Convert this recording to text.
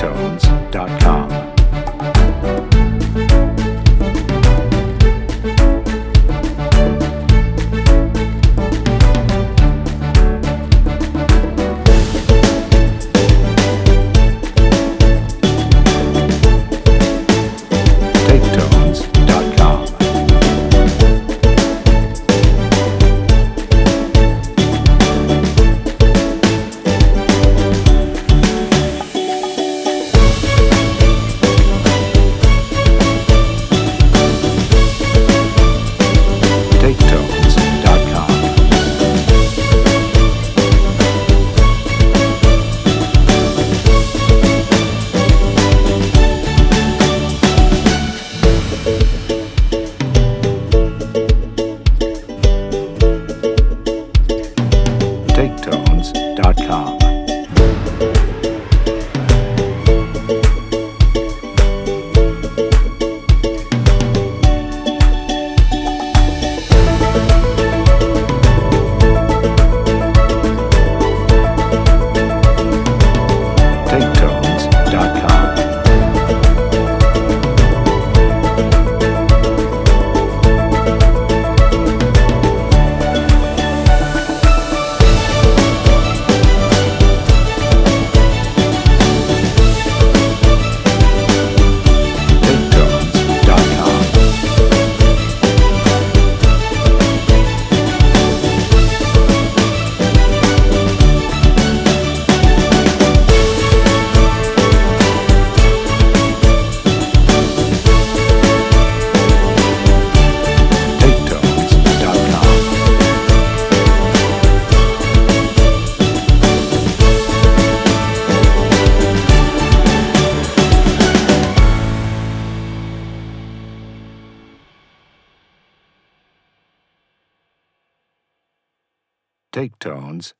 Tones.com. com. Take tones,